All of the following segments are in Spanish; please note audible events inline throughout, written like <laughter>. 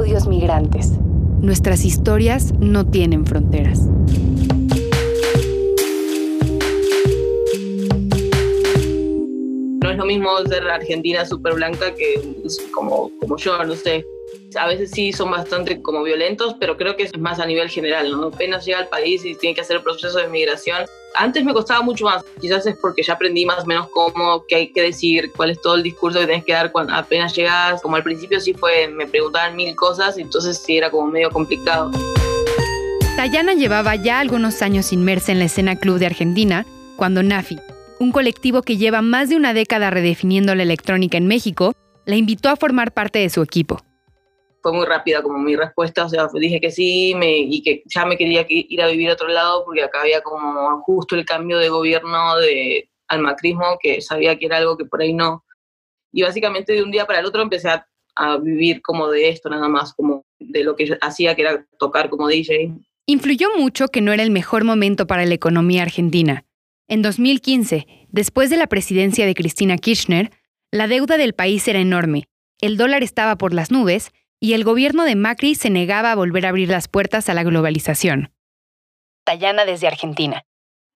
Audios migrantes. Nuestras historias no tienen fronteras. No es lo mismo ser argentina súper blanca que como, como yo, no sé. A veces sí son bastante como violentos, pero creo que es más a nivel general, ¿no? Apenas llega al país y tiene que hacer el proceso de migración. Antes me costaba mucho más, quizás es porque ya aprendí más o menos cómo, qué hay que decir, cuál es todo el discurso que tienes que dar cuando apenas llegas. Como al principio sí fue, me preguntaban mil cosas, entonces sí era como medio complicado. Tayana llevaba ya algunos años inmersa en la escena club de Argentina, cuando Nafi, un colectivo que lleva más de una década redefiniendo la electrónica en México, la invitó a formar parte de su equipo fue muy rápida como mi respuesta, o sea, dije que sí y que ya me quería ir a vivir a otro lado porque acá había como justo el cambio de gobierno de, al macrismo, que sabía que era algo que por ahí no. Y básicamente de un día para el otro empecé a, a vivir como de esto nada más, como de lo que yo hacía, que era tocar como DJ. Influyó mucho que no era el mejor momento para la economía argentina. En 2015, después de la presidencia de Cristina Kirchner, la deuda del país era enorme, el dólar estaba por las nubes y el gobierno de Macri se negaba a volver a abrir las puertas a la globalización. Tayana desde Argentina.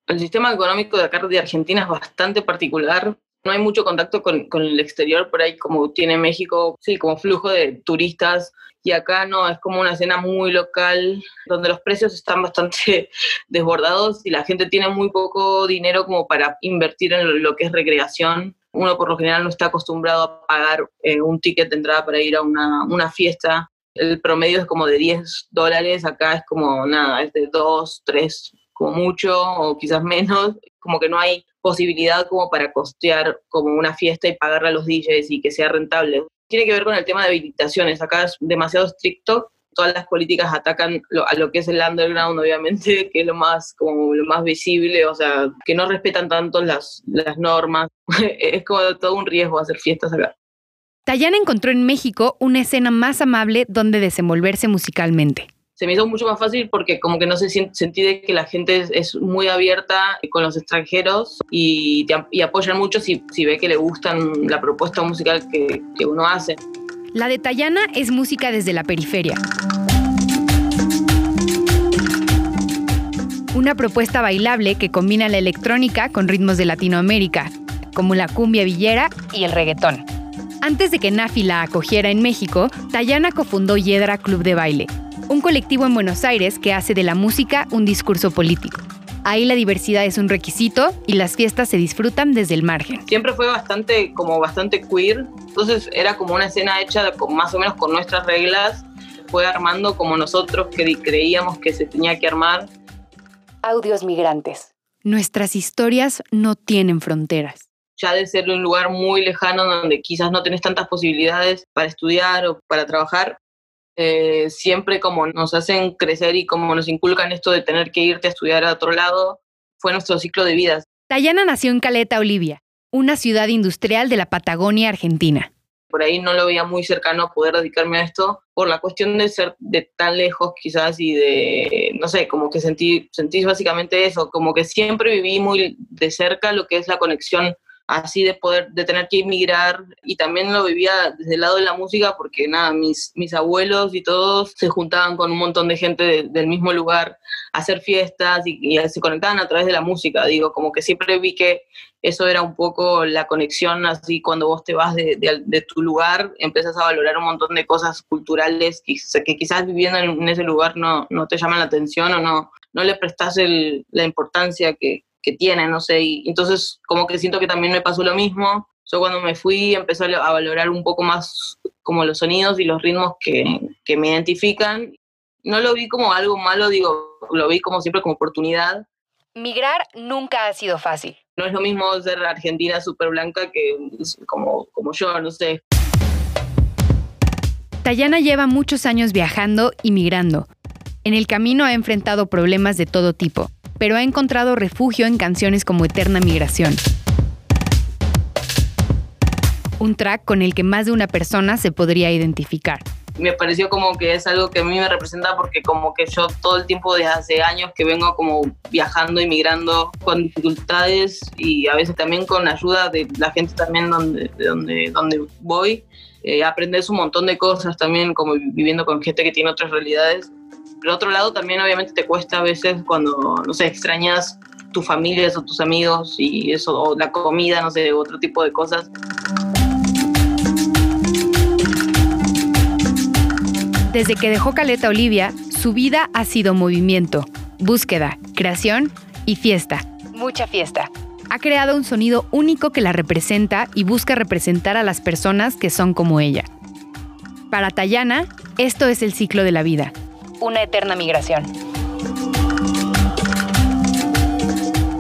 El sistema económico de acá de Argentina es bastante particular. No hay mucho contacto con, con, el exterior por ahí como tiene México, sí, como flujo de turistas. Y acá no, es como una escena muy local, donde los precios están bastante <laughs> desbordados y la gente tiene muy poco dinero como para invertir en lo que es recreación uno por lo general no está acostumbrado a pagar eh, un ticket de entrada para ir a una, una, fiesta. El promedio es como de 10 dólares, acá es como nada, es de 2, 3 como mucho o quizás menos, como que no hay posibilidad como para costear como una fiesta y pagarle a los DJs y que sea rentable. Tiene que ver con el tema de habilitaciones, acá es demasiado estricto todas las políticas atacan a lo que es el underground, obviamente, <laughs> que es lo más, como lo más visible, o sea, que no respetan tanto las, las normas. <laughs> es como todo un riesgo hacer fiestas acá. Tayana encontró en México una escena más amable donde desenvolverse musicalmente. Se me hizo mucho más fácil porque como que no se sentí de que la gente es, muy abierta con los extranjeros y, y apoyan mucho si, si, ve que le gustan la propuesta musical que, que uno hace. La de Tayana es música desde la periferia. Una propuesta bailable que combina la electrónica con ritmos de Latinoamérica, como la cumbia villera y el reggaetón. Antes de que Nafi la acogiera en México, Tayana cofundó Yedra Club de Baile, un colectivo en Buenos Aires que hace de la música un discurso político. Ahí la diversidad es un requisito y las fiestas se disfrutan desde el margen. Siempre fue bastante, como bastante queer, entonces era como una escena hecha más o menos con nuestras reglas, fue armando como nosotros que creíamos que se tenía que armar. Audios migrantes. Nuestras historias no tienen fronteras. Ya de ser un lugar muy lejano donde quizás no tenés tantas posibilidades para estudiar o para trabajar, eh, siempre como nos hacen crecer y como nos inculcan esto de tener que irte a estudiar a otro lado, fue nuestro ciclo de vida. Tayana nació en Caleta, Olivia, una ciudad industrial de la Patagonia, Argentina. Por ahí no lo veía muy cercano poder dedicarme a esto por la cuestión de ser de tan lejos quizás y de, no sé, como que sentí, sentí básicamente eso, como que siempre viví muy de cerca lo que es la conexión así de poder, de tener que emigrar y también lo vivía desde el lado de la música porque nada, mis, mis abuelos y todos se juntaban con un montón de gente del mismo lugar a hacer fiestas y, se conectaban a través de la música, digo, como que siempre vi que eso era un poco la conexión, así cuando vos te vas de, de, tu lugar, empiezas a valorar un montón de cosas culturales que, quizás viviendo en, ese lugar no, no te llaman la atención o no, no le prestas la importancia que, que tiene, no sé, y entonces como que siento que también me pasó lo mismo. Yo cuando me fui empecé a valorar un poco más como los sonidos y los ritmos que, que me identifican. No lo vi como algo malo, digo, lo vi como siempre como oportunidad. Migrar nunca ha sido fácil. No es lo mismo ser argentina súper blanca que como, como yo, no sé. Tayana lleva muchos años viajando y migrando. En el camino ha enfrentado problemas de todo tipo, pero ha encontrado refugio en canciones como Eterna Migración. Un track con el que más de una persona se podría identificar. Me pareció como que es algo que a mí me representa porque como que yo todo el tiempo desde hace años que vengo como viajando y migrando con dificultades y a veces también con ayuda de la gente también donde, donde, donde voy eh, aprendes un montón de cosas también, como viviendo con gente que tiene otras realidades. Por otro lado, también obviamente te cuesta a veces cuando, no sé, extrañas tus familias o tus amigos y eso, o la comida, no sé, otro tipo de cosas. Desde que dejó Caleta Olivia, su vida ha sido movimiento, búsqueda, creación y fiesta. Mucha fiesta. Ha creado un sonido único que la representa y busca representar a las personas que son como ella. Para Tayana, esto es el ciclo de la vida. Una eterna migración.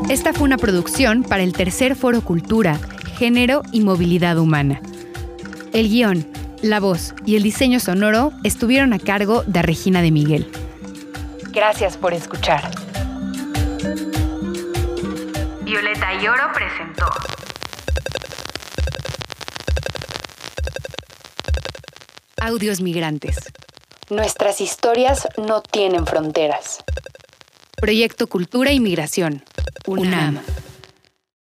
Esta fue una producción para el tercer foro Cultura, Género y Movilidad Humana. El guion, la voz y el diseño sonoro estuvieron a cargo de Regina de Miguel. Gracias por escuchar. Violeta Oro presentó. Audios Migrantes. Nuestras historias no tienen fronteras. Proyecto Cultura y Migración. UNAM.